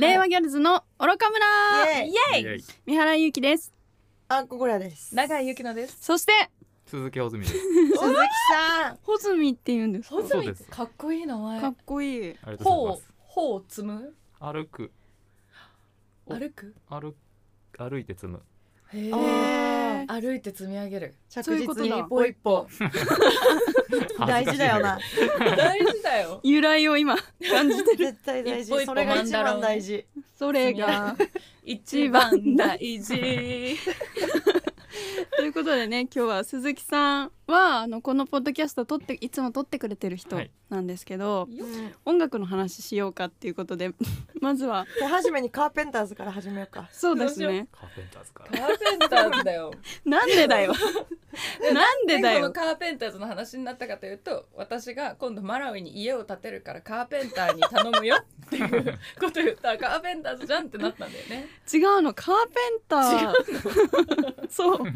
令和ギャルズの愚か村。イエイ。イエイ。イエイ。三原ゆきです。あここらです。長井ゆきのです。そして鈴木穂積です。鈴木さん。穂積って言うんですか？ほずみかっこいい名前。かっこいい。ありがとうございほうます。ほう積む？歩く。お歩く？歩歩いて積む。へあえ歩いて積み上げる。着実に一歩一歩 大事だよな。大事だよ。由来を今感じてる。絶対大事。それが一番大事。それが一番大事 ということでね今日は鈴木さんはあのこのポッドキャストを撮っていつも撮ってくれてる人はい。なんですけど、よ音楽の話しようかっていうことで まずは手始めにカーペンターズから始めようか。そうですね。カーペンターズかカらーペンターズだよ。なんでだよ。なんでだこのよカーペンターズの話になったかというと私が今度マラウイに家を建てるからカーペンターに頼むよっていうこと言った。らカーペンターズじゃんってなったんだよね。違うの。カーペンター。そう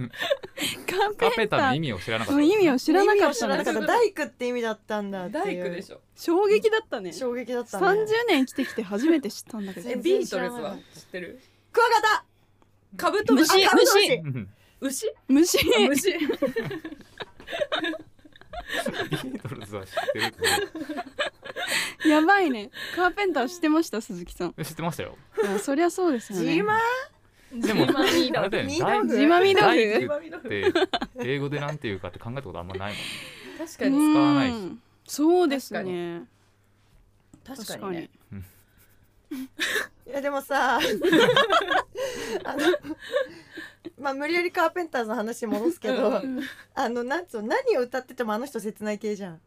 カペター。ンターの意味を知らなかった。の意味を知らなかったの。を知らなかった大工って意味だったんだっていう。大工でしょ。衝撃だったね。衝撃だったね。30年生きてきて初めて知ったんだけど。え全ビートルズは？知ってる？クワガタ。カブトムシ。虫牛？虫。あ虫。ビートルズは知ってるけ やばいね。カーペンター知ってました鈴木さん。ど知ってましたよ。いやそりゃそうですよね。ジーマでもジマミーあれだよね。ジマミド大ル工って英語でなんていうかって考えたことあんまないもん確かに。使わないし。うん。そうですね。確かに。ね。いやでもさあのまあ無理やりカーペンターズの話に戻すけど、あのなんつうの何を歌っててもあの人切ない系じゃん。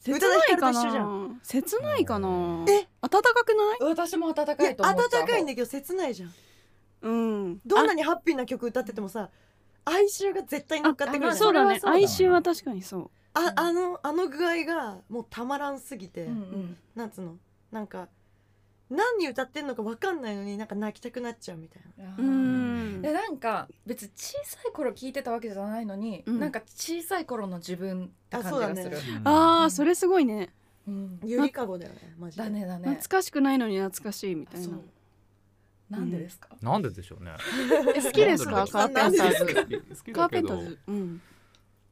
切ないかな。切ないかな。え？暖かくない？私も暖かいと思っちゃう温かいんだけど切ないじゃんうん。どんなにハッピーな曲歌っててもさ哀愁が絶対に乗っかってくるじゃん。あそうだね。哀愁は確かにそう。ああのあの具合がもうたまらんすぎて、うんうん。なんつうの？なんか何歌ってんのか分かんないのになんか泣きたくなっちゃうみたいな。あうー。ん。でなんか別に小さい頃聞いてたわけじゃないのに、うん。なんか小さい頃の自分って感じがする。あそうだね。あーそれすごいね。うん。ゆりかごだよねマジで。だねだね。懐かしくないのに懐かしいみたいななんでですか、なんででしょうね。え好きですか？カーペンターズ。カーペンタだけど。ーズ。うん。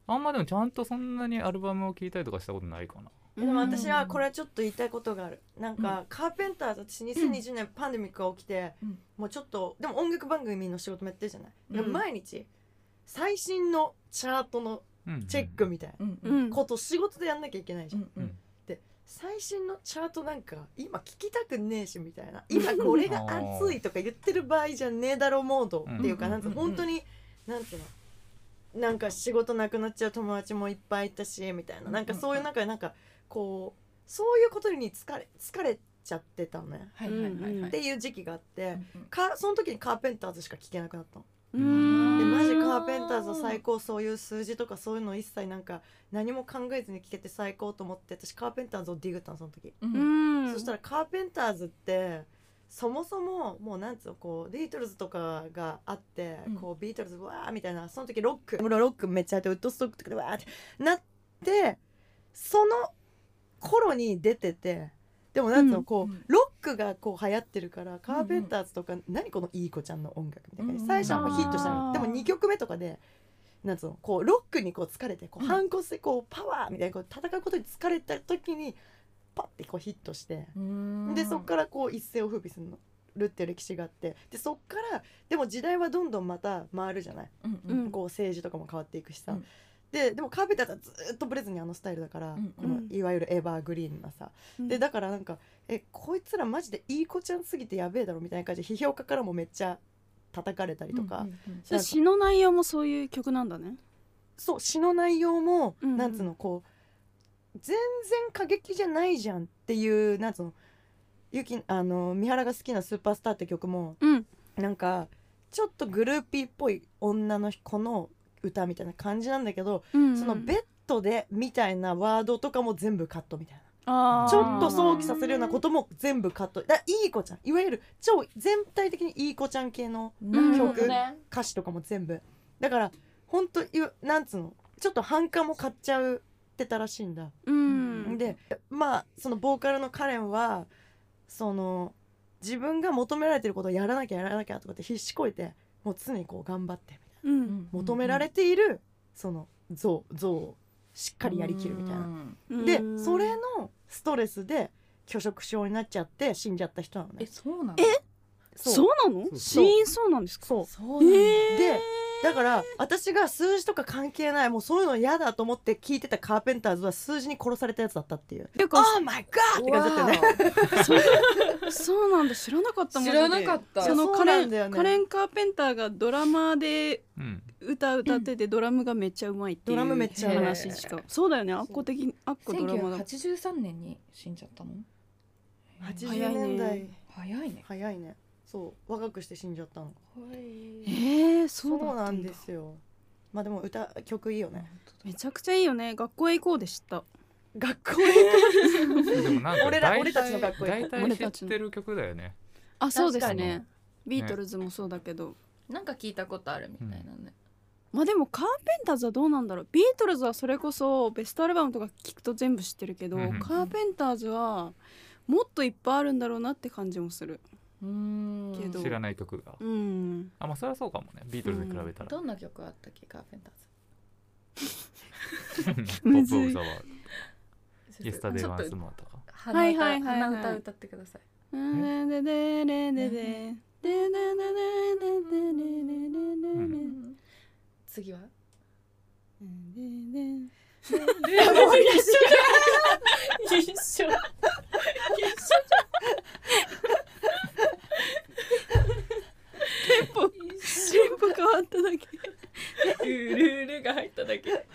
あんまでもちゃんとそんなにアルバムを聴いたりとかしたことないかな。でも私はこれはちょっと言いたいことがある。なんか、うカーペンターズ私2020年パンデミックが起きて、うん。もうちょっとでも音楽番組の仕事もやってるじゃない、でもうん毎日最新のチャートのうんチェックみたいなうん。うん。こと仕事でやんなきゃいけないじゃん、うんうん最新のチャートなんか今聞きたくねえしみたいな。今これが熱いとか言ってる場合じゃねえだろモードっていうか、うん。なんつうの本当になんつうの？なんか仕事なくなっちゃう友達もいっぱいいたしみたいな。なんかそういう中でなんかこうそういうことに疲れ疲れちゃってたのね。はいはいはいはい。っていう時期があってかその時にカーペンターズしか聞けなくなったの。うーん。でマジカーペンターズ最高そういう数字とかそういうの一切なんか何も考えずに聞けて最高と思って私カーペンターズをディグったのその時。そしたらカーペンターズってそもそももうなんつうのこうビートルズとかがあって、うん。こうビートルズわーみたいなその時ロック。ロックめっちゃあってウッドストックとかでわーってなってその頃に出ててでもなんつうの、うん。こううん。ロックがこう流行ってるからカーペンターズとか、何このいい子ちゃんの音楽みたいな。最初はヒットしたの。でも2曲目とかでなんつうのこうロックにこう疲れてこううん。反骨でこうパワーみたいなこう戦うことに疲れた時にパッてこうヒットして。うん。でそっからこう一世を風靡するのるっていう歴史があってでそっからでも時代はどんどんまた回るじゃない、うんううんん。こう政治とかも変わっていくしさ、うんででもカーペンターズはずっとブレずにあのスタイルだから、うんいわゆるエバーグリーンなさ、うん。でだからなんかえこいつらマジでいい子ちゃんすぎてやべえだろみたいな感じで批評家からもめっちゃ叩かれたりとか、うんうんそれ詩の内容もそういう曲なんだね。そう詩の内容も、うんうん。なんつうのこう全然過激じゃないじゃんっていうなんつうのゆきあの三原が好きな「スーパースター」って曲もうん。なんかちょっとグルーピーっぽい女の子の歌みたいな感じなんだけど、うんそのベッドでみたいなワードとかも全部カットみたいな。ちょっと想起させるようなことも全部カット。だいい子ちゃん。いわゆる超全体的にいい子ちゃん系の曲ね。歌詞とかも全部。だから本当なんつうの？ちょっと反感も買っちゃうってたらしいんだ、うん。でまあそのボーカルのカレンはその自分が求められてることをやらなきゃやらなきゃとかって必死こいてもう常にこう頑張って求められているその像像をしっかりやりきるみたいな。うんでうんそれのストレスで拒食症になっちゃって死んじゃった人なのえね。そうなのそうなの死因そうなんですかそうそうなんだでだから私が数字とか関係ないもうそういうの嫌だと思って聞いてたカーペンターズは数字に殺されたやつだったっていう。てか Oh my god! って感じだったよね。そ うそうなんだ。知らなかった知マジでらなかった。そのカレン、ねカレン・カーペンターがドラマでうん。歌歌ってて、ドラムがめっちゃうまいっていうドラムめっちゃうまい。話しか。そうだよね。あっこ的にあっこドラマだ。1983年に死んじゃったの？80早いね。年代早いね。早いね。そう若くして死んじゃったの。えー、そそううだったなんですよ。まあでも歌曲いいよね。めちゃくちゃいいよね。学校へ行こうで知った。学校へでもなんか大体俺ら俺たちの学校大体知俺たちのってる曲だよね。あそうです確かね。ビートルズもそうだけど、なんか聞いたことあるみたいなねまあでもカーペンターズはどうなんだろう。ビートルズはそれこそベストアルバムとか聞くと全部知ってるけど、うんうん。カーペンターズはもっといっぱいあるんだろうなって感じもするけど。知らない曲が。うん。あまあそれはそうかもね。ビートルズに比べたら。どんな曲あったっけ？カーペンターズ。トップオブザワールド。イエスタデイワンスモアとか鼻はいはいはいはい。歌鼻歌歌ってください。ででででででででででうん。次はで一緒テンポテンポ変わっただけ。ルルルが入っただけ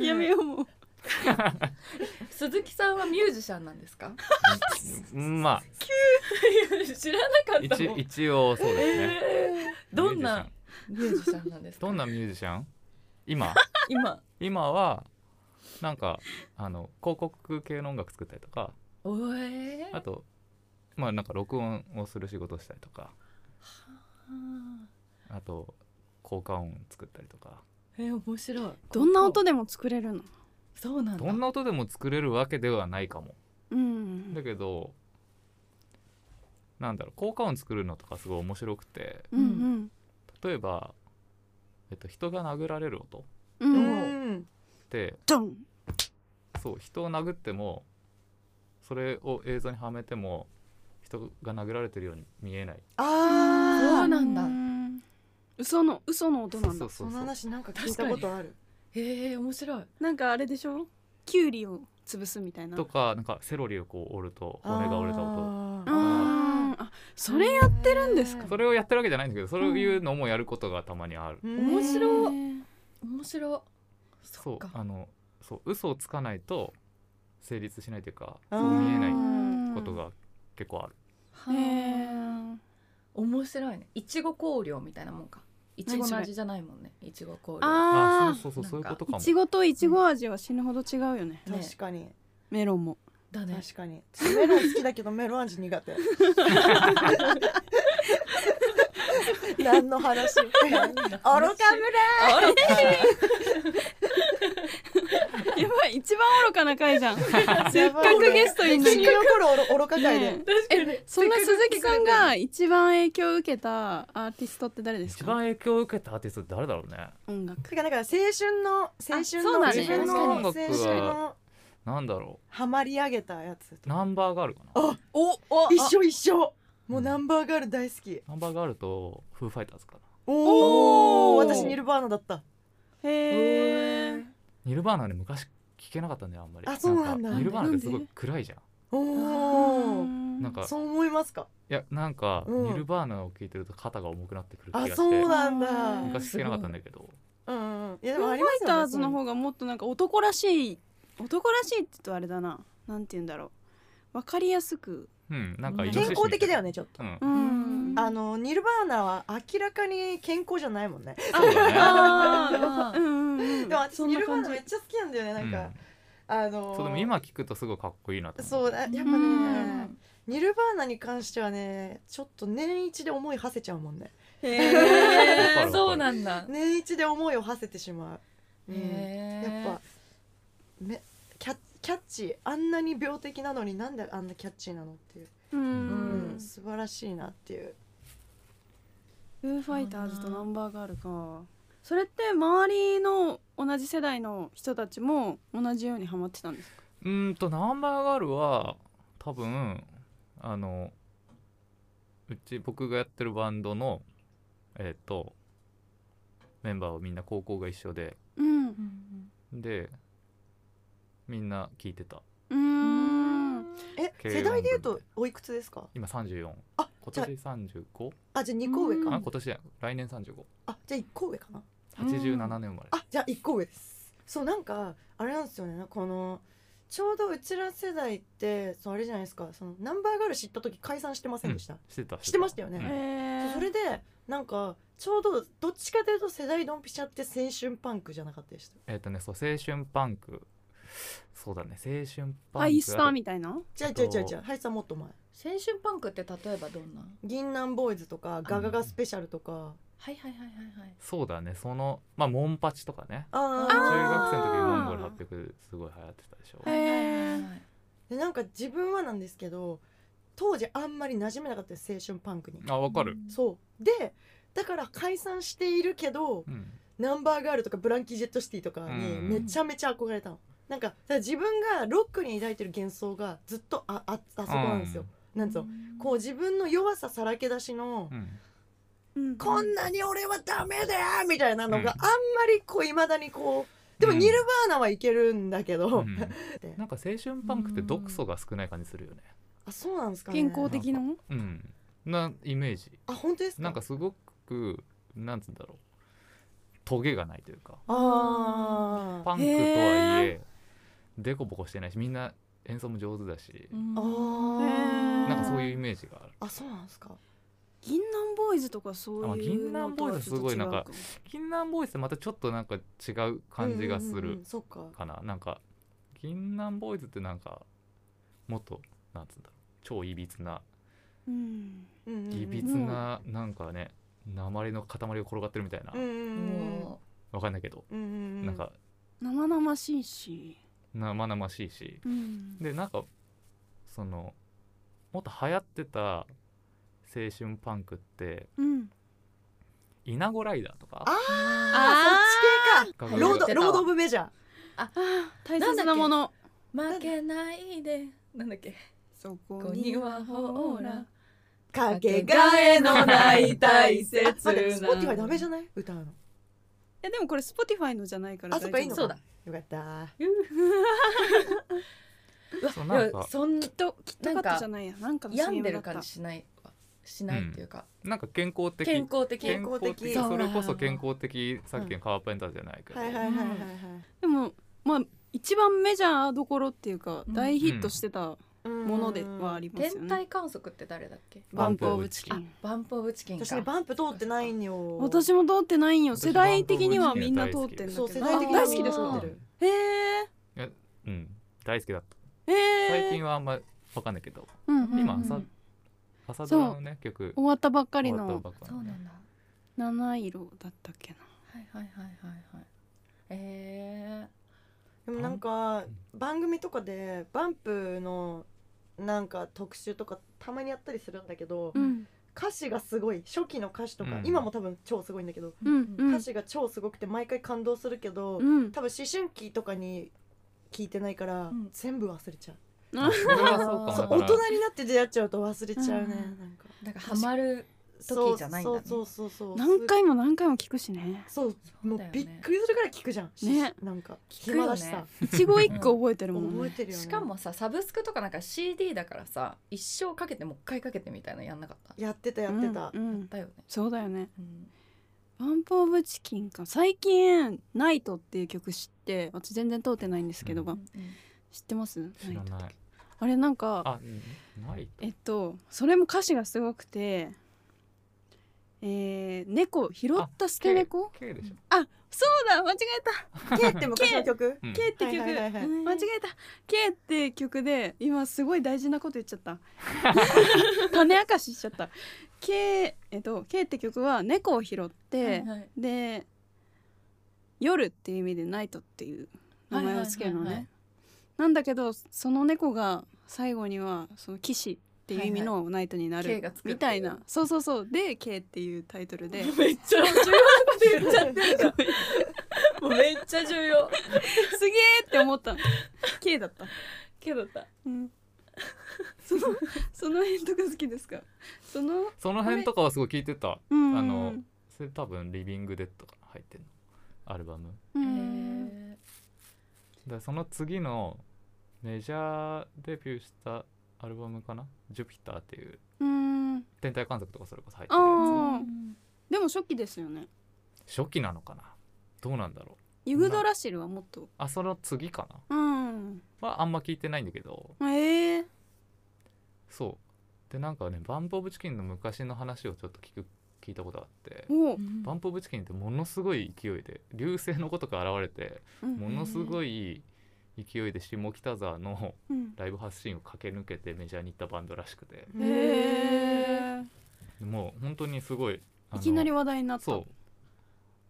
やめようもう。鈴木さんはミュージシャンなんですか？うんまあ。知らなかった一もん。一応そうですね。えー。どんなミュージシャン。なんですかどんなミュージシャン？今？今。今はなんかあの広告系の音楽作ったりとか。おえあとまあなんか録音をする仕事をしたりとか。あ。と効果音作ったりとか。えー、面白い。どんな音でも作れるの？そうなんだ。どんな音でも作れるわけではないかも。うん。だけどなんだろう効果音作るのとかすごい面白くて。うんうん。例えば、えっと、人が殴られる音。っううん。んてドン。そう人を殴ってもそれを映像にはめても人が殴られてるように見えない。ああそうなんだ。ん嘘の嘘の音なんだ。その話なんか聞いたことある。へえ面白い。なんかあれでしょ？キュウリを潰すみたいな。とかなんかセロリをこう折ると骨が折れた音。うあそれやってるんですか？それをやってるわけじゃないんだけどそういうのもやることがたまにある、ー面白面白い。そそうあのそう嘘をつかないと成立しないというかそう見えないうんことが結構ある。はへあー。面白いね。いちご香料みたいなもんか。いちごの味じゃないもんね。いちご香料。ああそうそうそうそういうことかも。いちごといちご味は死ぬほど違うよね。ね。確かに。メロンも。だね。確かに。メロン好きだけどメロン味苦手。何の話？愚か村かな回じゃん。せっかくゲストに。生き残る愚か会で、ね。確かに。そんな鈴木さんが一番影響を受けたアーティストって誰ですか？一番影響を受けたアーティスト誰だろうね。音楽。てかなんか青春の青春の自分の青春のなんだろハマり上げたやつうナンバーガールか。なあおお一緒一緒。もうナンバーガール大好き。ナンバーガールとフーファイターズかな。おお私ニルバーナだった。へえニルバーナね昔聞けなかったんだよあんまり。あそうなんだ。かニルバーナってすごい暗いじゃん。おおなんかそう思いますか？いやなんか、うん。ニルバーナを聞いてると肩が重くなってくる気があして。そうなんだ。昔聞けなかったんだけど。うんうんうん。いやでフーファイもありますよねターズの方がもっとなんか男らしい男らしいって言うとあれだな。なんて言うんだろう。わかりやすくうんなんか健康的だよねちょっと。うん。うん。あのニルバーナは明らかに健康じゃないもんね。そうだね。あ ーうんうんうん。でも私ニルバーナめっちゃ好きなんだよねなんか、あのー。そうでも今聞くとすごいかっこいいなそうだやっぱうねん。ニルバーナに関してはねちょっと年一で思い馳せちゃうもんね。へえるそうなんだ。年一で思いを馳せてしまう、うん。やっぱめキャッチーあんなに病的なのになんであんなキャッチーなのっていう、ううん。ん、素晴らしいなっていう。フーファイターズとナンバーガールか。それって周りの同じ世代の人たちも同じようにハマってたんですか？うーんとナンバーガールは多分あのうち僕がやってるバンドのえっ、とメンバーはみんな高校が一緒で。うん。でみんな聞いてた。うーん。え軽世代で言うとおいくつですか？今34あ今年 35? ああじゃあ2個上か。うん。あ今年や来年3587あじゃあ1個上かな。年生まれ。あじゃあ1個上です。そうなんかあれなんですよね。このちょうどうちら世代ってそうあれじゃないですか。そのナンバーガール知った時解散してませんでした、してたしてましたよね、うん。それでなんかちょうどどっちかというと世代ドンピシャって青春パンクじゃなかったでした？えっ、とねそう青春パンクそうだね。青春パンクハイスターみたいな？じゃあじゃあじゃあじゃあはいさんもっと前。青春パンクって例えばどんな？銀杏ボーイズとかガガガスペシャルとか。はいはいはいはいはい。そうだね。そのまあモンパチとかね。あ中あ学生の時にモンゴル800すごい流行ってたでしょ。へはいはいはいはい。でなんか自分はなんですけど当時あんまり馴染めなかったです青春パンクに。あわかる、そう。でだから解散しているけどうん。ナンバーガールとかブランキー・ジェット・シティとかにめちゃめちゃ憧れたの、なんか自分がロックに抱いてる幻想がずっとあああそこなんですよ、なんつうの？こう自分の弱ささらけ出しの、うん。うんこんなに俺はダメだよみたいなのがうん。あんまりこういまだにこうでもうん。ニルバーナはいけるんだけど、うん。でなんか青春パンクって毒素が少ない感じするよね。あそうなんですかね。健康的な？うん。なイメージ。あ本当ですか？なんかすごくなんつうんだろう。トゲがないというか。パンクとはいえデコボコしてないしみんな演奏も上手だしあへーー。なんかそういうイメージがある。あそうなんですか。銀杏ボーイズとかそうあいう銀杏ボーイズすごいなんか銀杏ボーイズってまたちょっとなんか違う感じがすうんうんうんうるんそっか。かな。なんか銀杏ボーイズってなんかもっとなんつうんだろう。超いびつなうん。いびつななんかね鉛の塊が転がってるみたいな。わかんないけど。うんうんうん。なんか生々しいし生々しいし。うん。でなんかそのもっと流行ってた青春パンクってうん。イナゴライダーとか？あああそっち系か。ロードロード・オブ・メジャー。あー大切なもの。う負けないで。なんだっけ？そここにはほら。かけががええののなないい大大切切なスポティファイダメじゃない？歌うの。えでもこれ Spotify のじゃないからあそっかいいのか。そうだよかった。そうなんか。いやそんきっときっとカットじゃないやなんかの病んでる感じしないわしないっていうか、なんか健康的。健康的。健康的。それこそ健康的さっきのカーペンターじゃないけど、はいはいはいはいはいでもまあ一番メジャーどころっていうかうん。大ヒットしてたうんものではありますよね。天体観測って誰だっけ？バンプ。オブチキン。バンプオブチキン。か。私ねバンプ通ってないんよ。私も通ってないんよ。私世代的にはみんな通ってんだけど。そう世代的に大好きで通ってる。へえ？うん。大好きだった。へえ最近はあんまわかんないけど。うんうん今朝朝ドラのね曲。終わったばっかりの。そうなんだ。七色だったっけな。はいはいはいはいはい。えでもなんか番組とかでバンプのなんか特集とかたまにやったりするんだけどうん。歌詞がすごい初期の歌詞とかうん。今も多分超すごいんだけどうんうん。歌詞が超すごくて毎回感動するけどうん。多分思春期とかに聞いてないからうん。全部忘れちゃう。あそれはそうかそう大人になって出会っちゃうと忘れちゃうねうん。なんか。ー、なんかハマる時じゃないんだね。そうそうそうそう。何回も何回も聞くしね。そうもうびっくりするぐらい聞くじゃん。ね。なんか聞くよね。暇だしさ。一語一句覚えてるもんね。覚えてるよね。しかもさサブスクとかなんか CD だからさ一生かけてもう一回かけてみたいなのやんなかった？やってたやってた。うんうん。だよね、そうだよね。うん。バンプオブチキンか。最近「ナイト」っていう曲知って私全然通ってないんですけど、うんうん。知ってます？知らない。あれなんかあうん。えっとそれも歌詞がすごくてえー、猫拾った捨て猫 K でしょ。あそうだ間違えた。K って昔の曲？うん。K って曲、はいはいはいはい。うん。間違えた。K って曲で今すごい大事なこと言っちゃった。種明かししちゃった。K えっと K って曲は猫を拾って、はいはい。で夜っていう意味でナイトっていう名前をつけるのね、はいはいはいはい。なんだけどその猫が最後にはその騎士っていう意味のナイトになる、K がつくっていうみたいな。そうそうそう。で K っていうタイトルで。めっちゃ重要なこと言っちゃってる もうめっちゃ重要。すげーって思った。K だった、けどだうん、そのその辺とか好きですか？そのその辺とかはすごい聞いてた。うんあのそれ多分「リビング・デッド」が入ってるの？アルバム。うへんー。でその次のメジャーデビューしたアルバムかな「ジュピター」っていううん。天体観測とかそれこそ入ってるやあー。でも初期ですよね。つ初期なのかな？どうなんだろう。ユグドラシルはもっと。あその次かな？うん。はあんま聞いてないんだけど。ええそう。でなんかねバンプ・オブ・チキンの昔の話をちょっと聞く聞いたことがあって。バンプ・オブ・チキンってものすごい勢いで流星のことが現れてうん。ものすごい勢いで下北沢のうん。ライブハウスシーンを駆け抜けてメジャーに行ったバンドらしくて。へえもう本当にすごいいきなり話題になった。そ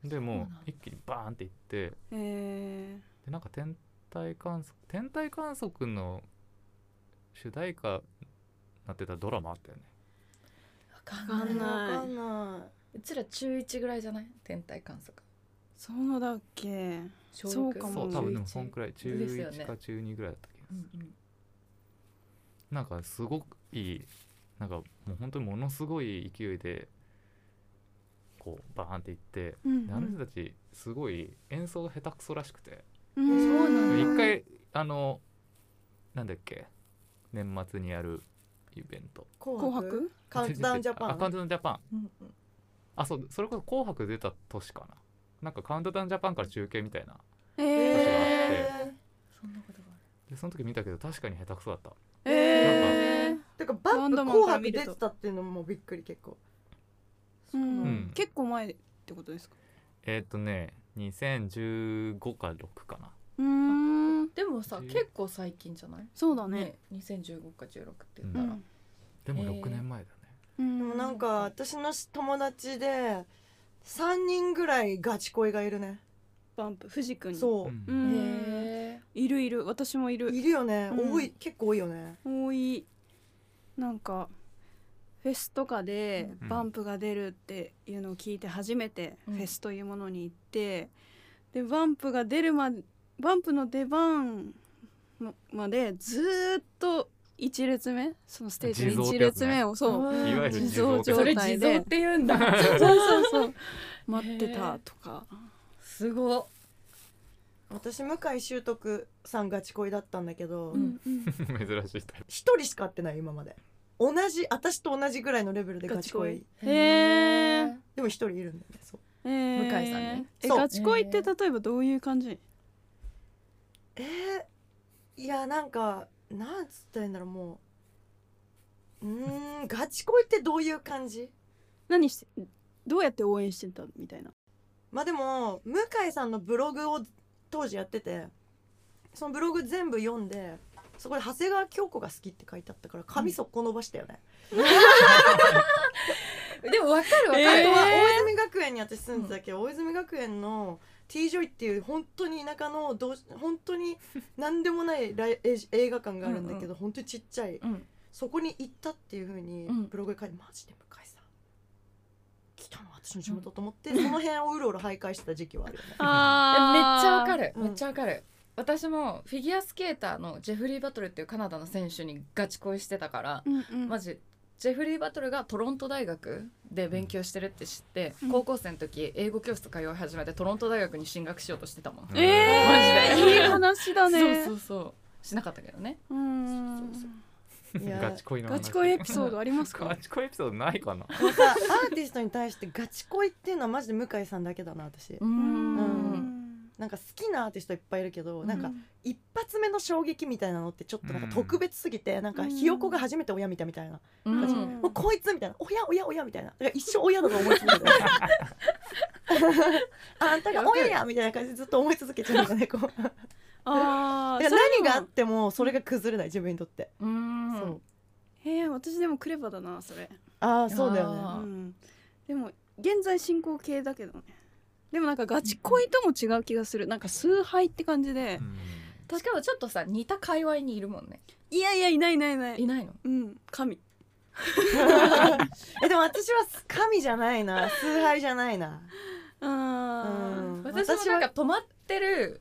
う。でも一気にバーンっていって。へえでなんか天体観測天体観測の主題歌なってたドラマあったよね。わかんんない。ないわかんない。うちら中1ぐらいじゃない？天体観測そうだっけ？そうかも。そう多分でもそんくらい中ですよね。1か中2ぐらいだった気がする、うん。うんなんかすごくいいなんかもう本当にものすごい勢いでこうバーンっていってうんであの人たちすごい演奏が下手くそらしくて。うん。そうなんだ一回あのなんだっけ？年末にやるイベント。紅白？カウントダウンジャパン。あカウントダウンジャパンうんうん。あそうそれこそ「紅白」出た年かななんかカウントダウンジャパンから中継みたいな。へえそんなことがあるでその時見たけど確かに下手くそだった。えへえー。てかバンプバンドマン紅白出てたっていうのもびっくり結構。ううん。ん結構前ってことですか？えーっ、とね2015か6かな。うーん。でもさ十結構最近じゃない？そうだね。ね2015か16って言っうたら。んでもへー6年前だね、うんでもなんか私の友達で3人ぐらいガチ恋がいるね。バンプ藤君そう。う。ううん。んへいるいる。私もいる。いるよね。うん。多い。結構多いよね。多い。なんかフェスとかでうん。バンプが出るっていうのを聞いて初めてうん。フェスというものに行って、でバンプが出るまでバンプの出番のまでずーっと1列目そのステージの1地蔵ってやつね。列目をそううんいわゆる地地蔵蔵状態で地蔵って言うんだ。そうそうそう。待ってたとか。すごっ。私向井秀徳さんガチ恋だったんだけど、うん 珍しいタイプ。一人しか会ってない今まで。同じ私と同じぐらいのレベルでガチ恋。ガチ恋へー。でも一人いるんだよねそう。えー。向井さんにそう。えガチ恋って例えばどういう感じ？えー、いやなんかなんつったらいいんだろうもううーんガチ恋ってどういう感じ？何してどうやって応援してたみたいな。まあでも向井さんのブログを当時やっててそのブログ全部読んでそこで長谷川京子が好きって書いてあったから髪速攻伸ばしたよね、でもわかるわかる、あとは大泉学園に私住んでたけ？ど、大泉学園の T ジョイっていう本当に田舎のどうし本当に 何でもないライ映映画館があるんだけど、本当にちっちゃい。うん。そこに行ったっていうふうにうん。ブログで書いて、マジで向井さん。来たの私の地元と思って、その辺をうろうろ徘徊してた時期はあるよね。めっちゃわかる。うん。めっちゃわかる、私もフィギュアスケーターのジェフリー・バトルっていうカナダの選手にガチ恋してたから、うんうん。マジジェフリー・バトルがトロント大学で勉強してるって知って、うん。高校生の時英語教室通い始めてトロント大学に進学しようとしてたもん、うんえー、マジで。いい話だね。そうそうそう。しなかったけどね。うん。そうそういやガチ恋の話。ガチ恋エピソードありますか？ガチ恋エピソードないかな。アーティストに対してガチ恋っていうのはマジで向井さんだけだな私。ううん。うんなんか好きなアーティストいっぱいいるけど、なんか一発目の衝撃みたいなのってちょっとなんか特別すぎて、なんかひよこが初めて親見たみたいな、うん。もうこいつみたいな。親親親みたいな。だから一生親だと思い続けて あんたが親やみたいな感じでずっと思い続けちゃうんだよねこう。あ何があってもそれが崩れない自分にとって、うん。そう。へえ私でもクレバだなそれ。ああそうだよね。うん。でも現在進行形だけどねでもなんかガチ恋とも違う気がする。なんか崇拝って感じで。うん。しかもちょっとさ似た界隈にいるもんね。いやいやいないいないいない。いないの？うん神。えでも私は神じゃないな。崇拝じゃないな。あうん。私もなんか泊まってる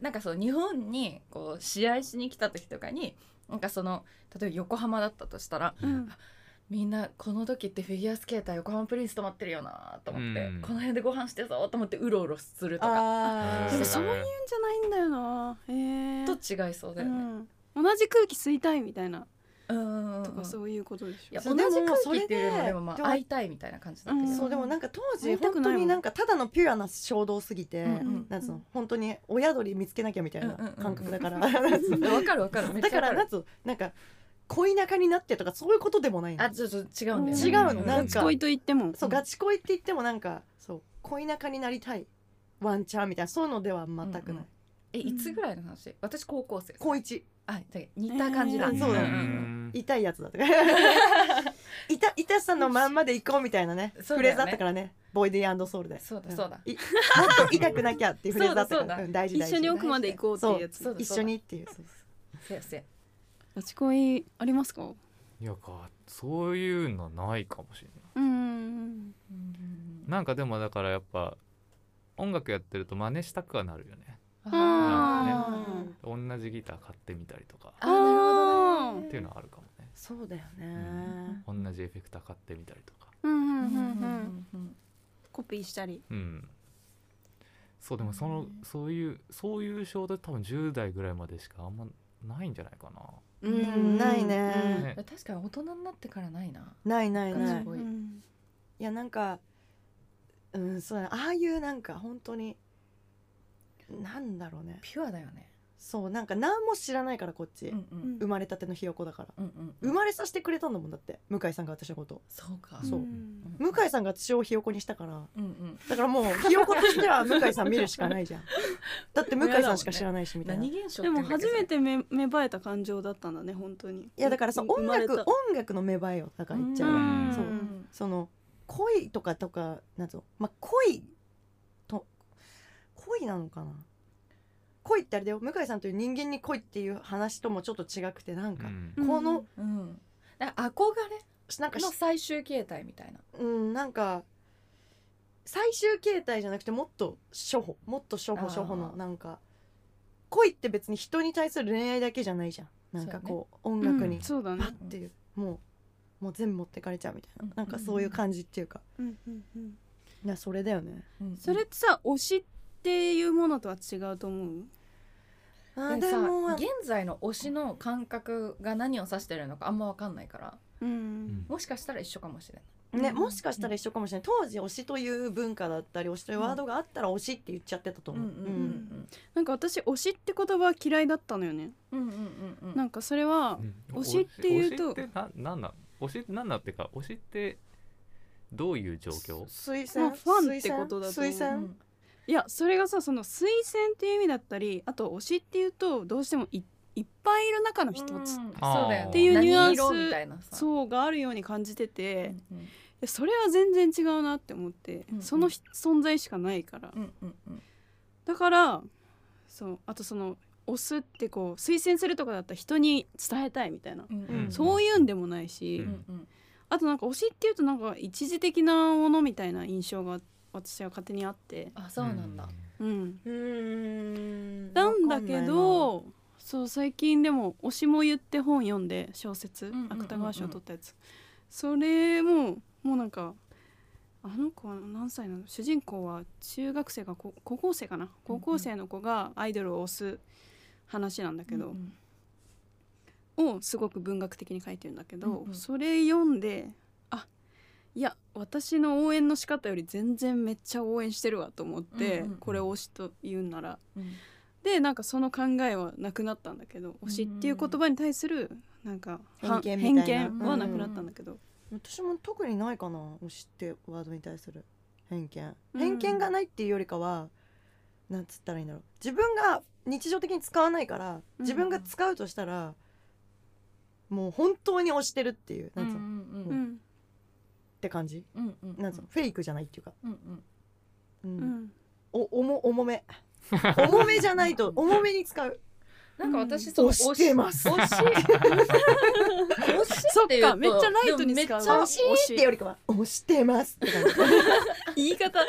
なんかそう日本にこう試合しに来た時とかになんかその例えば横浜だったとしたらーうんみんなこの時ってフィギュアスケーター横浜プリンス泊まってるよなと思って、うん。この辺でご飯してぞと思ってうろうろするとか。そういうんじゃないんだよな。と違いそうだよね。うん、同じ空気吸いたいみたいな。うんとかそういうことでしょ。同じ空気っていうよりもででもまあでも会いたいみたいな感じだったけど、うん。そうでもなんか当会時本当になんかただのピュアな衝動すぎて、うんうんなんつうの本当に親鳥見つけなきゃみたいな感覚だから、わかるわかる。めっだちゃわかる。からなんつなんか恋仲になってとかそういうことでもないの。あちょっと違うんだよね。違うのん。なんか。ガチ恋と言っても。そうガチ恋って言ってもなんかそう恋仲になりたいワンチャンみたいなそういうのでは全くない、うんうん。えいつぐらいの話？私高校生高一。あだ似た感じだ、えーそうだよん。痛いやつだとか。痛痛さのまんまで行こうみたいなね。そうだよね。フレーズだったからね。ボイディソウルで。そうだそうだ。もっと痛くなきゃっていうフレーズだったから。そうだそうだ。うん大事大事。一緒に奥まで行こうっていうやつ。そうだ一緒にっていうそう。せやせやガチ恋ありますか？いやかそういうのないかもしれうんうん。ないなんかでもだからやっぱ音楽やってると真似したくはなるよね。あ同じギター買ってみたりとか。あーなるほどね。っていうのはあるかもね。そうだよね。同じエフェクター買ってみたりとか。うんうんうんうん。うんうんコピーしたり。うん。そうでもそのそういうそういう衝動多分10代ぐらいまでしかあんまないんじゃないかなうんないね。ねうん。確かに大人になってからないな。ないないない。うん。やなんかうんそうああいうなんか本当になんだろうね。ピュアだよねそうなんか何も知らないからこっち、うんうん。生まれたてのひよこだから。うんうん生まれさせてくれたんだもんだって向井さんが私のこと。そうか。そう。うん。向井さんが私をひよこにしたから。うんうん。だからもうひよことしては 向井さん見るしかないじゃん。だって向井さんしか知らないしみたいな。い何現象でも初めてて芽芽生えた感情だったんだね本当に。やだからさう音楽音楽の芽生えよだから言っちゃそう。その恋とかとかなんつうの？まあ恋と恋なのかな？恋ってあれだよ。向井さんという人間に恋っていう話ともちょっと違くてなんか、うん。このうん。ん。かしれの最終形態みたいな。うんなんか最終形態じゃなくてもっと初歩もっと初歩初歩のなんか恋って別に人に対する恋愛だけじゃないじゃん。なんかこう音楽に。そうだね。パッていうもうもう全部持ってかれちゃうみたいな、うん。なんかそういう感じっていうか、うんうんうんいやそれだよね。うん。それってさ推しっていうものとは違うと思う？あでも現在の推しの感覚が何を指してるのかあんま分かんないから。うん。もしかしたら一緒かもしれない。ね、うんもしかしたら一緒かもしれない。当時推しという文化だったり推しというワードがあったら推しって言っちゃってたと思う、うんうんうんなんか私推しって言葉は嫌いだったのよね。うんうんうんうん。なんかそれはうん。推しっていうと推しってななんなん推しってなんなんっていうか推しってどういう状況？推薦。まあファンってことだと思う。推薦。うんいやそれがさその推薦っていう意味だったりあと推しっていうとどうしてもいいっぱいいる中の一つ、うん。そうあー。だよねっていうニュアンス何色みたいなさ。そうがあるように感じてて、うんうん。いやそれは全然違うなって思って、うんうん。そのひ存在しかないから、うんうんうん。だからそうあとその推すってこう推薦するとかだったら人に伝えたいみたいな、うんうん。そういうんでもないし、うんうん。あとなんか推しっていうとなんか一時的なものみたいな印象が私は勝手にあって、あそうなんだ。うん、うーん。なんだけどそう最近でも推しも言って本読んで小説んうんうんうん。芥川賞取ったやつ。それももうなんかあの子は何歳なの？主人公は中学生か高高校生かな？高校生の子がアイドルを推す話なんだけど、うんをすごく文学的に書いてるんだけど、うんうん。それ読んであいや私の応援の仕方より全然めっちゃ応援してるわと思って、うんうんこれ推しと言うんなら。うん。でなんかその考えはなくなったんだけど推しっていう言葉に対するなんかは偏見はなくなったんだけど、私も特にないかな推しってワードに対する。偏見。うん。偏見がないっていうよりかは、なんつったらいいんだろう。自分が日常的に使わないから自分が使うとしたら、もう本当に推してるっていうなんつうの、うんて感じ？うんうんうん。なんつうの？フェイクじゃないっていうか、うんうん。うん。うん。お重重め。重めじゃないと 重めに使う。なんか私うん。その押してます。推し。推し。そってっいうめっちゃライトに使うでもめっちゃ惜し。いってよりかは押してますって感じ。言い方。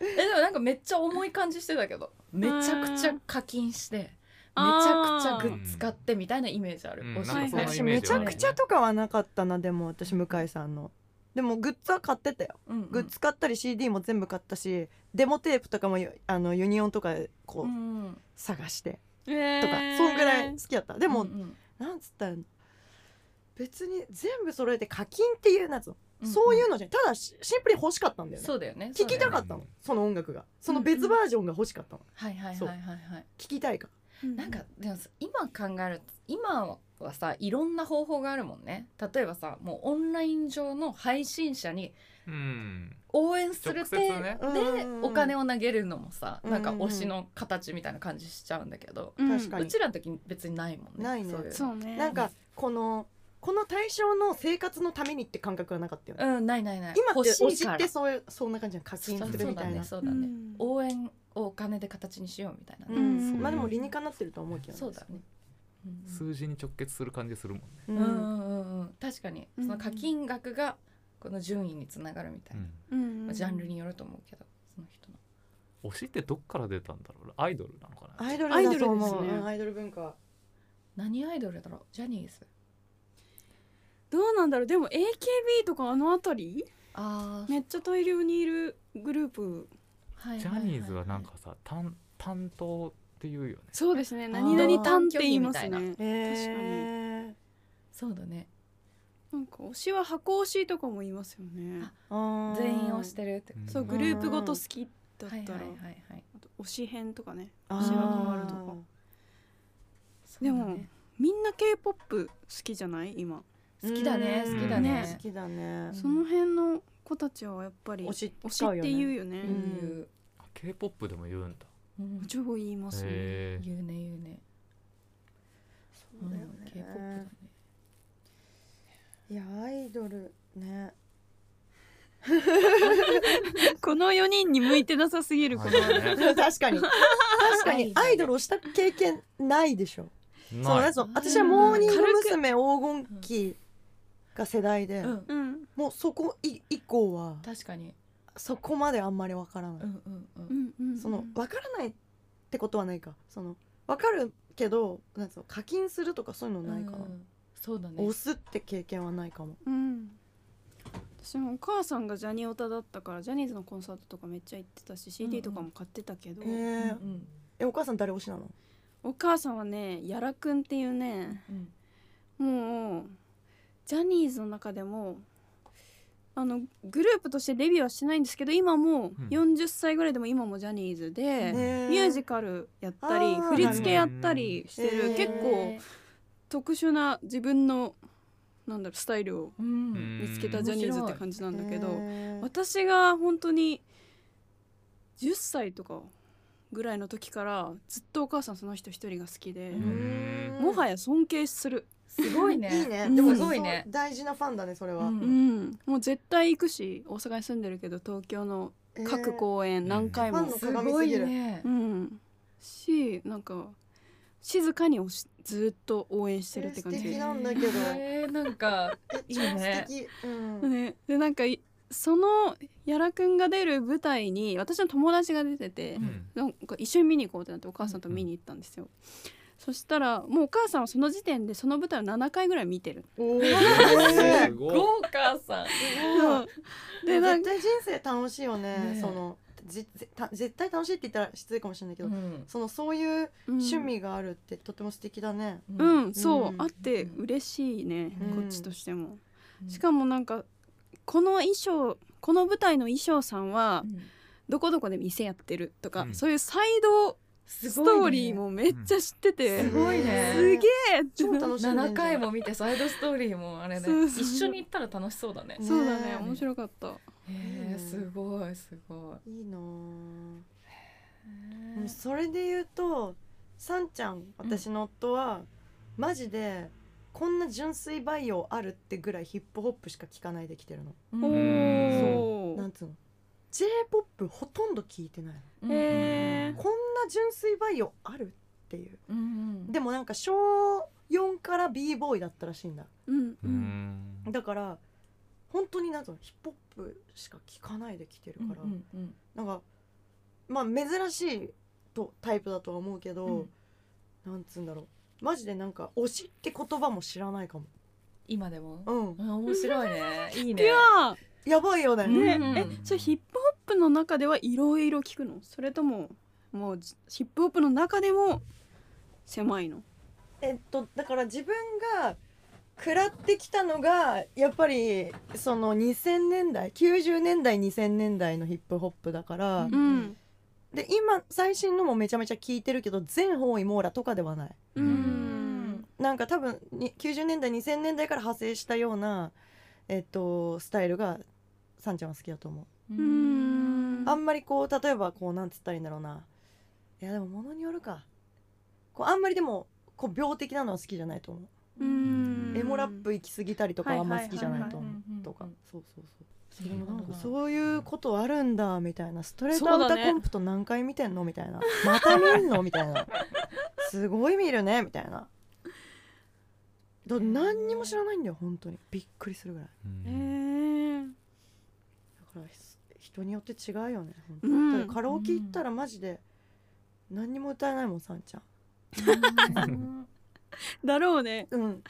えでもなんかめっちゃ重い感じしてたけどめちゃくちゃ課金してめちゃくちゃグッズ買ってみたいなイメージある、うん。私めちゃくちゃとかはなかったなでも私向井さんのでもグッズは買ってたよ。うんうん。グッズ買ったり CD も全部買ったしデモテープとかもあのユニオンとかでこううん探して。えとかそんぐらい好きだった。でもうんうんなんつったら別に全部揃えて課金っていうなんつうのうん。そういうのじゃただシシンプルに欲しかったんだよね。そうだよね。聞きたかっったの。うんその音楽が。その別バージョンが欲しかったの。たはいはいはいはいはい。聞きたいかなんかでもさ今考えると今はさいろんな方法があるもんね。例えばさもうオンライン上の配信者にうん。応援する手でお金を投げるのもさうんなんか推しの形みたいな感じしちゃうんだけどうん。確かに。うちらの時別にないもんね。ないね。そうね。なんかこのこの対象の生活のためにって感覚はなかったよね。うんないないない。今って推しってそういうそんな感じじゃん課金するみたいな。そうだねそうだねうん。応援をお金で形にしようみたいなね、まあでも理にかなってると思うけどそうだね、うん数字に直結する感じするもんね。ううんんうんうんうん。確かに。うんその課金額がこの順位につながるみたいな、うん。まあ、ジャンルによると思うけどその人の。推しってどっから出たんだろうアイドルなのかな。アイドルアイドルだと思うですね。う。んアイドル文化。何アイドルだろう？ジャニーズ。どうなんだろう？でも AKB とかあの辺り？あめっちゃ大量にいるグループ。はい。ジャニーズはなんかさ担担当っていうよね。そうですね。ー。何々担って言います短距離ねえそうだね。なんか推しは箱推しとかも言いますよね。あ全員をしてるるって。そうグループごと好きだったら、はいはいはいはい。あと推し編とかね。あ推しが変わるとか。でもみんな K-POP 好きじゃない？今、好きだねうん。好きだね。好きだね。その辺の子たちはやっぱり推しって言うよね。うん。k p o p でも言うんだうん。超言いますね。言うね言うね。そうだよね。K-POP だね。いやアイドルね。この4人に向いてなさすぎるこの 確かに。確かに。アイドル。をした経験ないでしょ。そうそう私はモーニング娘。黄金期が世代で、うん。うん。もうそこい以降は。確かにそこまであんまりわからない、うんうんううんんうんそのわからないってことはないか。そのわかるけどなんつうの課金するとかそういうのないかな、うんそうだね。押すって経験はないかも。うん。私もお母さんがジャニオタだったからジャニーズのコンサートとかめっちゃ行ってたし CD とかも買ってたけど、えお母さん誰推しなの？お母さんはねやらくんっていうねうん。もうジャニーズの中でもあのグループとしてデビューはしてないんですけど今もうん。40歳ぐらいでも今もジャニーズで、ミュージカルやったり振り付けやったりしてる結構特殊な自分のなんだろうスタイルをうん。見つけたジャニーズって感じなんだけど私が本当に10歳とかぐらいの時からずっとお母さんその人一人が好きで、うんもはや尊敬する、すごいね。いいね。うん。でもすごいね。大事なファンだねそれは、うん。うん、もう絶対行くし大阪に住んでるけど東京の各公演何回も、すごいねうん、しなんか静かにおしずっと応援してるって感じ。えー素敵なんだけど。えーなんかえいいね。ね、でなんかいそのやらくんが出る舞台に私の友達が出てて、うん。なんか一緒に見に行こうってなってお母さんと見に行ったんですよ、そしたらもうお母さんはその時点でその舞台を7回ぐらい見てる、おー。すごい。豪華さん。でなんか絶対人生楽しいよね。ねそのじぜた絶対楽しいって言ったら失礼かもしれないけど、うん。そのそういううん趣味があるってとても素敵だね、うん、そう、うん。あって嬉しいね、うん。こっちとしても、うん。しかもなんかこの衣装この舞台の衣装さんはうん。どこどこで店やってるとか、うん。そういうサイドすストごいね。ーリーもめっちゃ知ってて、すごいね。すげえ。超楽しんでんじゃん7回も見てサイドストーリーもあれね。そうそう。一緒に行ったら楽しそうだね。ねそうだね。面白かった。へえすごいすごい。いいなあ。それで言うとさんちゃん私の夫は、マジでこんな純粋バイオあるってぐらいヒップホップしか聞かないできてるの、うん。おおなんつうの？J-POP ほとんど聞いてないの。うん。へえこんな純粋バイオあるっていう。うんうん。でもなんか小4から b ボーイだったらしいんだ。うんううん。んだから本当になんかヒップホップしか聴かないで来てるから、うんうんなんかまあ珍しいとタイプだとは思うけど、うん。なんつうんだろう。マジでなんか推しって言葉も知らないかも。今でも？うん。あ面白いね。いいね。やばいよね、うんね、えそれヒップの中ではいろいろ聞くの？それとももうヒップホップの中でも狭いの？えっとだから自分が食らってきたのがやっぱりその2000年代90年代2000年代のヒップホップだから、うん。うんで今最新のもめちゃめちゃ聞いてるけど全方位網羅とかではない。うん。んなんか多分に90年代2000年代から派生したようなえっとスタイルがさんちゃんは好きだと思うう。うんあんまりこう例えばこうなんつったらいいんだろうな。いやでも物によるか。こうあんまりでもこう病的なのは好きじゃないと思う、うん。エモラップ行き過ぎたりとかはあんま好きじゃないと思う。とかうんそうそうそう。そういうことあるんだみたいな。ストレートアウターコンプと何回見てんのみたいな。また見んのみたいな。すごい見るねみたいな。だ何にも知らないんだよ本当に。びっくりするぐらい。えだからひ人によって違うよね。うん。カラオケ行ったらマジで何にも歌えないもんさんちゃん。だろうね。うん。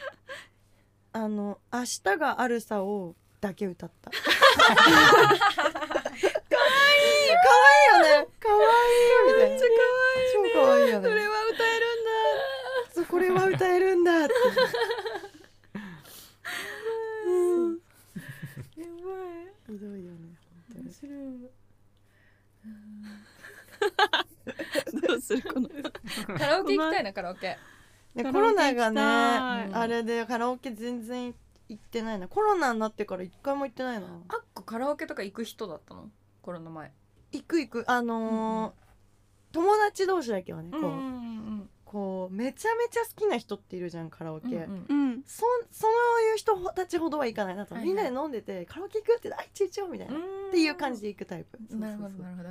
あの「明日があるさ」をだけ歌った。可愛い可愛い。よね可愛いみたいなめっちゃ超可愛いよね。それは歌えるんだ。これは歌えるんだってうんやばいひどいよね本面白いどうするこの。カラオケ行きたいなカラオケ。ねコロナがねあれでカラオケ全然行ってないな。コロナになってから一回も行ってないな。あっこカラオケとか行く人だったの？コロナ前。行く行く。あのー友達同士だけはねこう,、んこうめちゃめちゃ好きな人っているじゃんカラオケ、うんうんそそういう人たちほどはいかない。なと、はいはいみんなで飲んでてカラオケ行くってあいちいちよみたいな、っていう感じで行くタイプ。なるほどそうそう。なるほど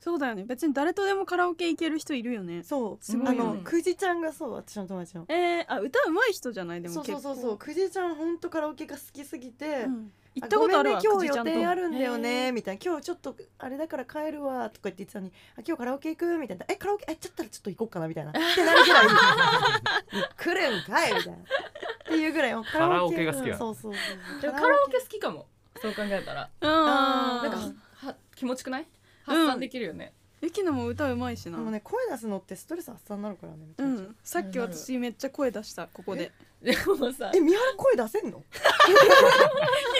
そうだよね。別に誰とでもカラオケ行ける人いるよね。そう。すごいよね。あのくじちゃんがそう私の友達の。えー、あ歌うまい人じゃない？でもそう結構。そうそうそうくじちゃんほんとカラオケが好きすぎて、うん。行ったことあるわごめんね今日予定あるんだよへねー。みたいな。今日ちょっとあれだから帰るわとか言ってたのにあ今日カラオケ行く？みたいな。えカラオケえちょっとちょっと行こうかな？みたいな。ってなるぐらい来るんかい？みたいな。っていうぐらいもうカラオケ。が好きそうそうそう。でもカラオケ好きかもそう考えたら。なんかは気持ちくない？発散できるよね。ゆきのも歌うまいしな。でもね声出すのってストレス発散になるからねめちうゃめちゃ。ん。さっき私めっちゃ声出したここで。でもさえ三原声出せんの？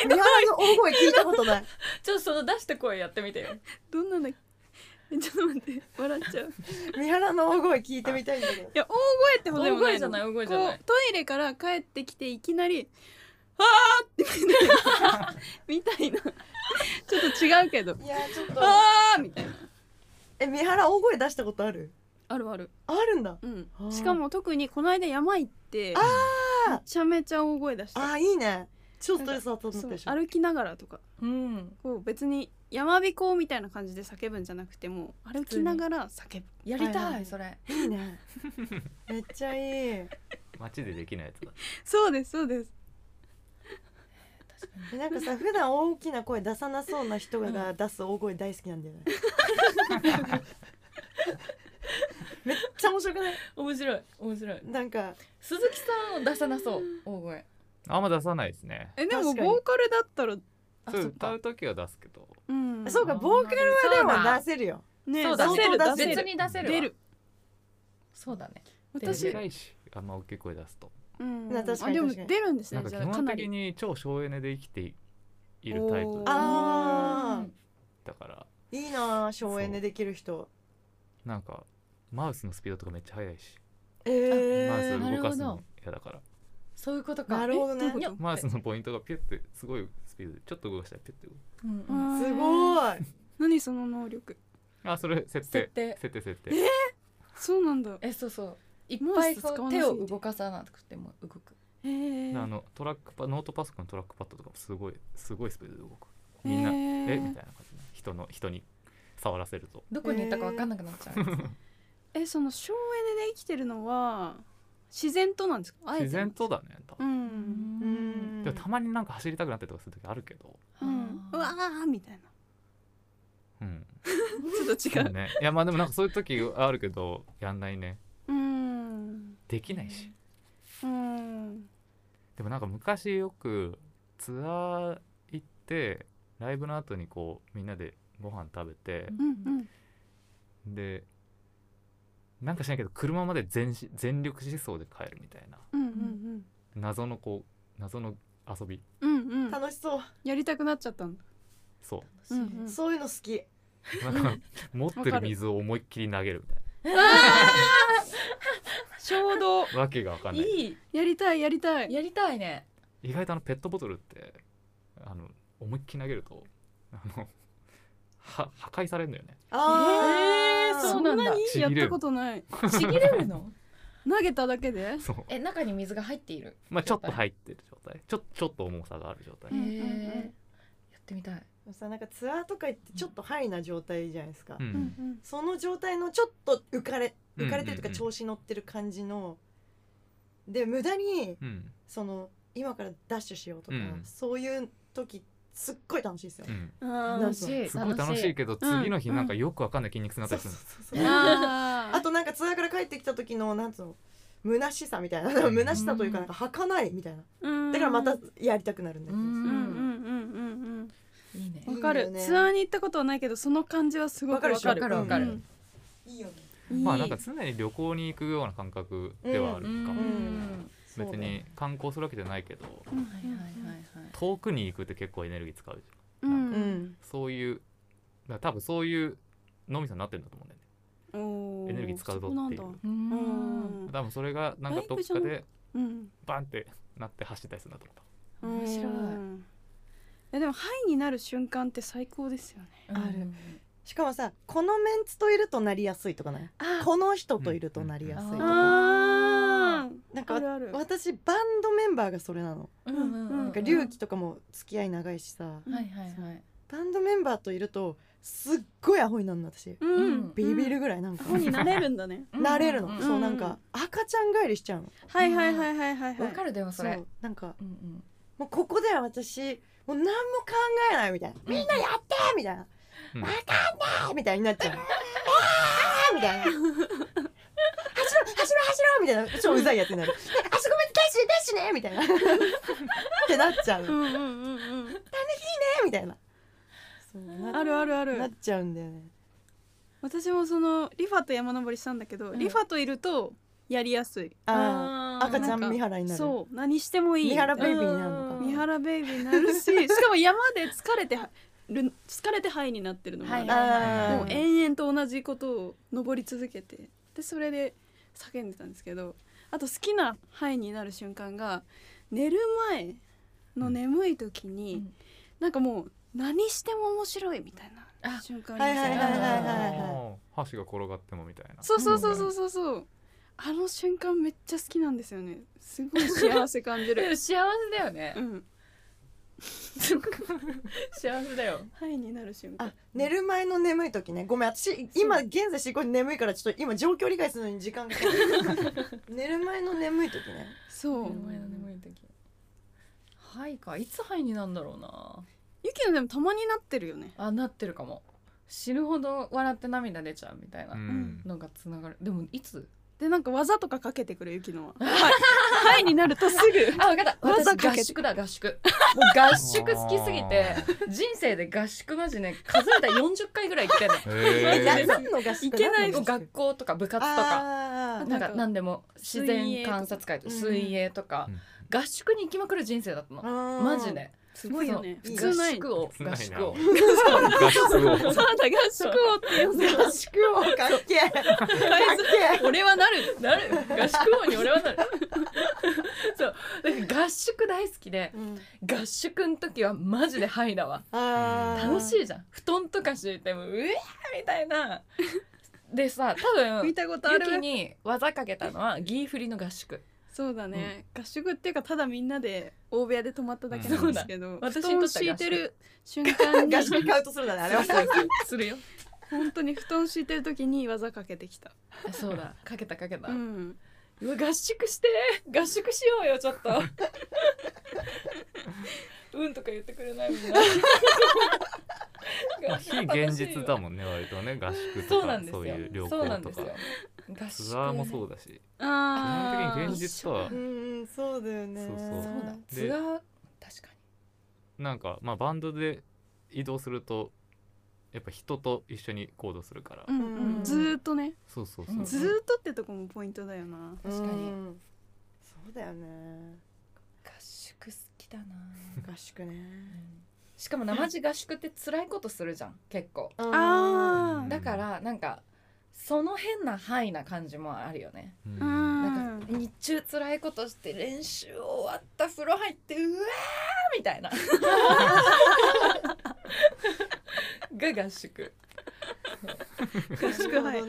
三原の大声聞いたことない。ちょっとその出して声やってみてよ。どんなのえちょっと待って。笑っちゃう。三原の大声聞いてみたいんだけど。いや大声ってほどでもないの。大声じゃない大声じゃない。こうトイレから帰ってきていきなり「あー!」ってみたいな。ちょっと違うけど。いやちょっ「と。あー!」みたいな。え三原大声出したことある？あるある。あるんだ。うん。しかも特にこの間山行ってあめちゃめちゃ大声出した。あーいいね。超ストレス発散になそうったでしょ。歩きながらとか。うん。こう別に山彦みたいな感じで叫ぶんじゃなくてもう歩きながら叫ぶ。やりはいはいはいたい。それいいね。めっちゃいい。街でできないやつだ。そうですそうです。えなんかさ普段大きな声出さなそうな人が出す大声大好きなんだよね。めっちゃ面白くない？面白い面白い。なんか鈴木さんを出さなそう大声。あんま出さないですね。えでもボーカルだったらそう歌う時は出すけど。うん。そうかボーカルはでも出せるよ。ねそうだ出せる相当出せる。別に出せるわ。出る。そうだね。私あんま大きい声出すとうん。な確かにあでも確かに。出るんですなんか基ねじゃあか本的なりに超省エネで生きていいるタイプ。あだから。ーいいなあ省エネできる人。なんかマウスのスピードとかめっちゃ速いし。えマウスー、動かすの嫌だから。そういうことか。なるほどね。マウスのポイントがピュってすごいスピード。でちょっと動かしたらピュって動く。うんうん。すごい。何その能力？あそれ設定。設定。設定設定。そうなんだ。えそうそういっぱいこう手を動かさなくても動く。あのトラックパノートパソコンのトラックパッドとかもすごいすごいスピードで動く。みんなえ？みたいな感じで。人の人に触らせると。どこに行ったか分かんなくなっちゃう えその省エネで生きてるのは自然となんですか？自然とだね多う分ん、ん。でもたまになんか走りたくなったりとかする時あるけど。うん、うわーみたいな。うん。ちょっと違う。ね。いやまあでもなんかそういう時あるけどやんないね。うんできないし。うん。でもなんか昔よくツアー行ってライブの後にこうみんなでご飯食べてうんうん。でなんかしないけど車まで全し全力疾走で帰るみたいな。うんうん謎のこう謎の遊び。うんうん。うん楽しそう。やりたくなっちゃったんだそう。んうん。そういうの好き。うなんか 持ってる水を思いっきり投げるみたいちょうどなわけがわかんない。いい。やりたいやりたい。やりたいね。意外とあのペットボトルってあの思いっきり投げるとあのは破壊されるんだよね。あー。えーそんだに？ちぎれる。やったことない。ちぎれるの？投げただけで？そう。え中に水が入っているまあちょっと入ってる状態。ちょちょっと重さがある状態。うんへえやってみたいさなんかツアーとか行ってちょっとハイな状態じゃないですか、うん。その状態のちょっと浮かれうん浮かれてるとか調子乗ってる感じの、で無駄にうん。その今からダッシュしようとか、うん。そういう時すっごい楽しいですよ、うん。楽しい。すごい楽しいけど次の日なんかよくわかんない筋肉痛になったりする あとなんかツアーから帰ってきた時のなんつうの虚しさみたいなうん。虚しさというかなんか儚いみたいな。うん。だからまたやりたくなるんだよ、うんうんうんうんわかる。ね。ツアーに行ったことはないけどその感じはすごくわかるわかる。わかるうん。いいよねまあなんか常に旅行に行くような感覚ではあるかうも、別に観光するわけじゃないけど遠くに行くって結構エネルギー使うじううん。んゃん。そういうだから多分そういう脳みそになってるんだと思うんだよねエネルギー使うぞっていう。そなんだ。ううん。ん多分それがなんかどっかでうん。バンってなって走ったりするんだと思面白いうんえでもハイになる瞬間って最高ですよね。ある。しかもさこのメンツといるとなりやすいとかねあこの人といるとなりやすいとうんなんかあるある。私バンドメンバーがそれなの。うんうんうんなんか龍騎とかも付き合い長いしさ。はいはいはい。バンドメンバーといるとすっごいアホになるの私。うん。うんビビるぐらいなんか。アホになれるんだね。なれるの、うんそうなんか赤ちゃん帰りしちゃうの。はいはいはいはいはいはい。わかるでもそれ。そうなんかうんうん。もうここでは私もう何も考えないみたいな。みんなやってみたいな。う、うん。わかんないみたいになっちゃう。あーみたいな。走ろう走ろう走ろうみたいな。超うざいやつになる。あそこまでダッシュダッシュねみたいな。ってなっちゃう。ねうんうんうんうん。みたいな。そあるあるある。なっちゃうんだよね。私もそのリファと山登りしたんだけど、うん。リファといるとやりやすい。ああ赤ちゃん三原になる。そう何してもいい。三原ベイビーになるのか三原ベイビーになるし しかも山で疲れてはる疲れてハイになってるのもある、はいもう延々と同じことを登り続けて。でそれで叫んでたんですけどあと好きなハイになる瞬間が寝る前の眠い時に、うん。なんかもう何しても面白いみたいなあ瞬間にはいはいはいはい箸が転がってもみたいな。そうそうそうそうそうそうあの瞬間めっちゃ好きなんですよね。すごい幸せ感じる。幸せだよね。うん。幸せだよ。ハイになる瞬間。あ寝る前の眠い時ね。ごめん私今現在すごい眠いからちょっと今状況理解するのに時間がかかる。寝る前の眠い時ね。そう。目の前の眠い時。はいか。いつはいになんだろうな。ユキのでもたまになってるよね。あなってるかも。死ぬほど笑って涙出ちゃうみたいなうん。のがつながる。でもいつでなんか技とかかけてくるユキのはハイ になるとすぐ。あ分かった。私技かけて合宿だ合宿。もう合宿好きすぎて人生で合宿マジね数えたら40回ぐらい行ってんの。何の合宿い。けない。学校とか部活とか。あーなんかなんか何でも自然観察会とか水泳とか。合宿に行きまくる人生だったの。マジですごいよね。普通ない合宿を。合宿を。合宿を。そうだ合宿を。っていうの合宿をかっけえ。かっけ俺はなる。なる。合宿王に俺はなる。そう。合宿大好きでえ、うん。合宿の時はマジでハイだわ。楽しいじゃん。布団とか敷いてもうえーみたいな。でさ多分見たことある。に技かけたのはギーフリの合宿そうだね、合宿っていうかただみんなで大部屋で泊まっただけなんですけど、そうだ。布団敷いてる瞬間に合宿カウントするんだねあれは。するよ。本当に布団敷いてる時に技かけてきた。あそうだ。かけたかけた、ううんわ合宿して。合宿しようよちょっと うんとか言ってくれないみんな まあ非現実だもんね割とね合宿とかそういう旅行とか。ツアーもそうだし。基本的に現実とは。うんうんそうだよね。そうそう。ツアー確かなんかまあバンドで移動するとやっぱ人と一緒に行動するから、うんうんずーっとね。そうそうそう、う。んずーっとってとこもポイントだよな。確かに。うん。そうだよね。に合宿好きだな、合宿ね。しかも生地合宿って辛いことするじゃん結構。あー。だからなんかその変なハイな感じもあるよね。うんうん。なんか日中辛いことして練習終わった風呂入ってうわーみたいな。が合宿合宿はい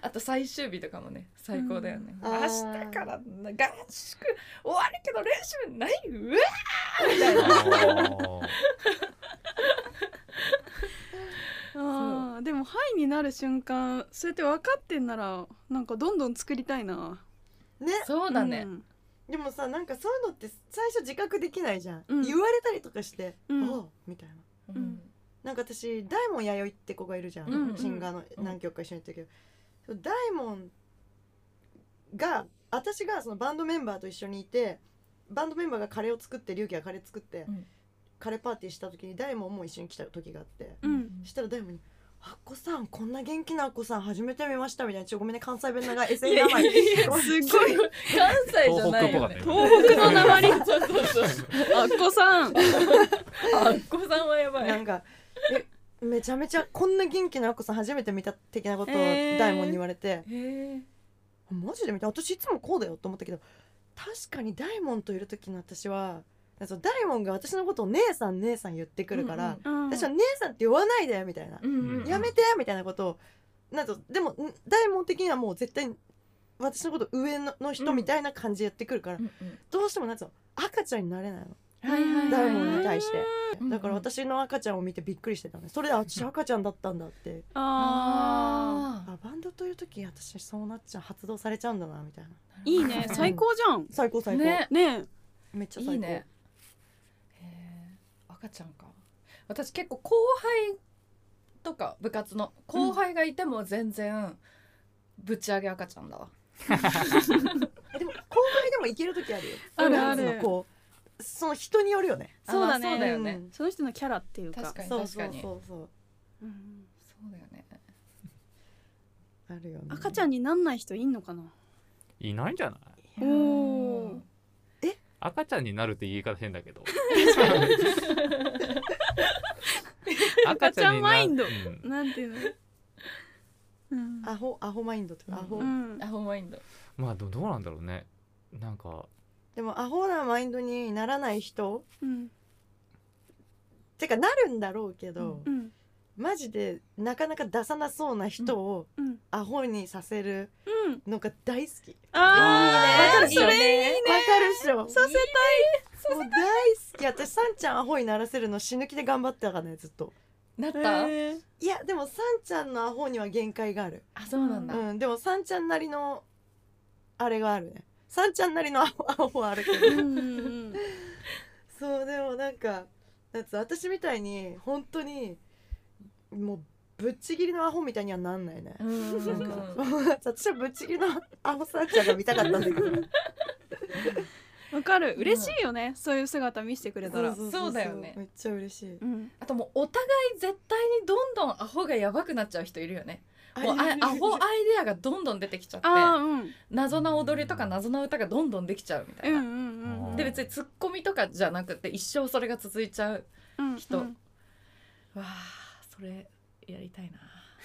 あと最終日とかもね最高だよね、うん。明日から合宿終わるけど練習ない？うわーみたいな。あでもハイになる瞬間そうやって分かってんならなんかどんどん作りたいな。ね。そうだね、ん。でもさなんかそういうのって最初自覚できないじゃん、うん。言われたりとかして「うん。おうみたいな。うんなんか私大門弥生って子がいるじゃん、うんシンガーの何曲か一緒にやってるけど、大門が私がそのバンドメンバーと一緒にいてバンドメンバーがカレーを作って龍樹がカレー作って、うん。カレーパーティーした時に大門も一緒に来た時があって、うん。そしたら大門に「あっこさんこんな元気なあっこさん初めて見ました」みたいな。ちょごめんね関西弁長い SN 名前すごい。関西じゃないよね。東東北の鉛そうそうそう。あっこさん。あっこさんはやばないんかえめちゃめちゃこんな元気なあっこさん初めて見た的なことを大門に言われて、マジで見た。私いつもこうだよと思ったけど確かに大門といる時の私は大門が私のことを姉さん姉さん言ってくるから、うん私は姉さんって呼ばないでみたいな、うんうんやめてみたいなことをなんとでもん大門的にはもう絶対に私のこと上のの人みたいな感じでやってくるから、うんうんどうしてもなんつうの赤ちゃんになれないのはいはいはい大門に対して。うんだから私の赤ちゃんを見てびっくりしてたのね。それであ私赤ちゃんだったんだって。あああバンドという時私そうなっちゃう発動されちゃうんだなみたいな。ーいいね。最高じゃん。最高最高、ね。ね。めっちゃ最高。いいね。赤ちゃんか。私結構後輩とか部活の後輩がいても全然ぶち上げ赤ちゃんだわ。えでも後輩でもいける時あるよ。あるある。こうその人によるよね。そうだね。あまあそうだよね。うん。その人のキャラっていうか。確かに。そうそう確かにそう。そううんそうだよね。あるよね。赤ちゃんになんない人いんのかな？いないんじゃない？おお赤ちゃんになるって言い方変だけど。赤ちゃんマインド。うん。なんていうの？うん。アホアホマインドとか。アホ、うん。アホマインド。まあどどうなんだろうね。なんかでもアホなマインドにならない人うん。てかなるんだろうけど、うん。マジでなかなか出さなそうな人をうん。アホにさせるうん。のが大好き。ああいいね。わかるっしょ？させもう大好き。私さんちゃんアホにならせるの死ぬ気で頑張ってたからねずっと。なった？たいへー。いやでもさんちゃんのアホには限界がある。あそうなんだ。うんでもさんちゃんなりのあれがあるねさんちゃんなりのアホアホはあ るけどそうでもなんか私みたいに本当にもうぶっちぎりのアホみたいにはなんないね。なんか 私はぶっちぎりのアホさんちゃんが見たかったんだけど。わかる。嬉しいよね。そういう姿見せてくれたら。そう。そうだよね。めっちゃ嬉しい。うん。あともうお互い絶対にどんどんアホがやばくなっちゃう人いるよねもうあアホアイデアがどんどん出てきちゃってうん。謎な踊りとか謎な歌がどんどんできちゃうみたいな、うんうんうんで別にツッコミとかじゃなくて一生それが続いちゃううん人うん。わあそれやりたいな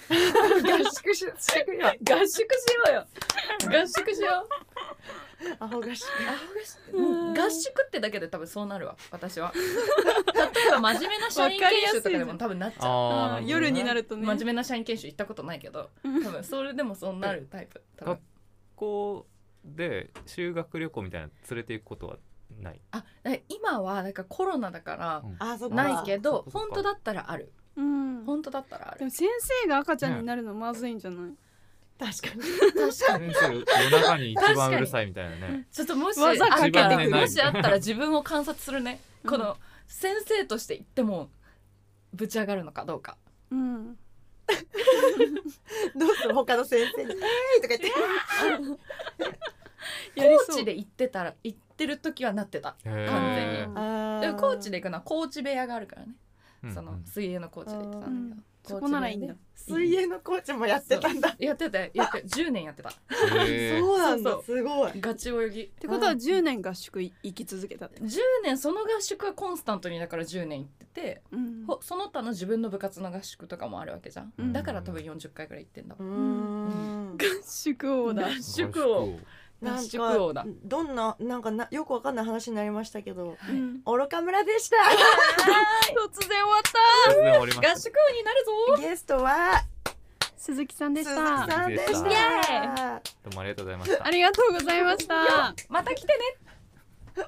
合宿ししてくれよ合宿しようよ。合宿しよう。アホ合宿。あ合宿。合宿ってだけで多分そうなるわ。私は。例えば真面目な社員研修とかでも多分なっちゃう。夜になるとね。真面目な社員研修行ったことないけど。多分それでもそうなるタイプ。学校で修学旅行みたいなの連れて行くことはない？あえ今はなんかコロナだからないけど本当だったらあるうん。本当だったらある。でも先生が赤ちゃんになるのまずいんじゃない、確かに。確かに。先生夜中に一番うるさいみたいなね。ちょっともし技かけてあくる。もしあったら自分を観察するね、うん。この先生として言ってもぶち上がるのかどうか。うん、どうする？他の先生に「えーい!」とか言って。コ やりそう。ーチで行ってたら行ってる時はなってた。完全に。でもコーチで行くのはコーチ部屋があるからね、うんその水泳のコーチで行ってたんだけど、そこならいいんだ。水泳のコーチもやってたんだ。やってたやってた。10年やってた。そうなんだ。そうすごい。ガチ泳ぎ。ってことは10年合宿い行き続けたって、10年その合宿はコンスタントにだから10年行っててうん。ほその他の自分の部活の合宿とかもあるわけじゃん、うん。だから多分40回ぐらい行ってんだ合宿王だ。合宿を合なん宿王だ。かどんななんかなよくわかんない話になりましたけどうん。愚か村でした。突然終わった。合宿王になるぞ。ゲストは鈴木さんでし鈴木たさんでした。どうもありがとうございました。ありがとうございました。また来てね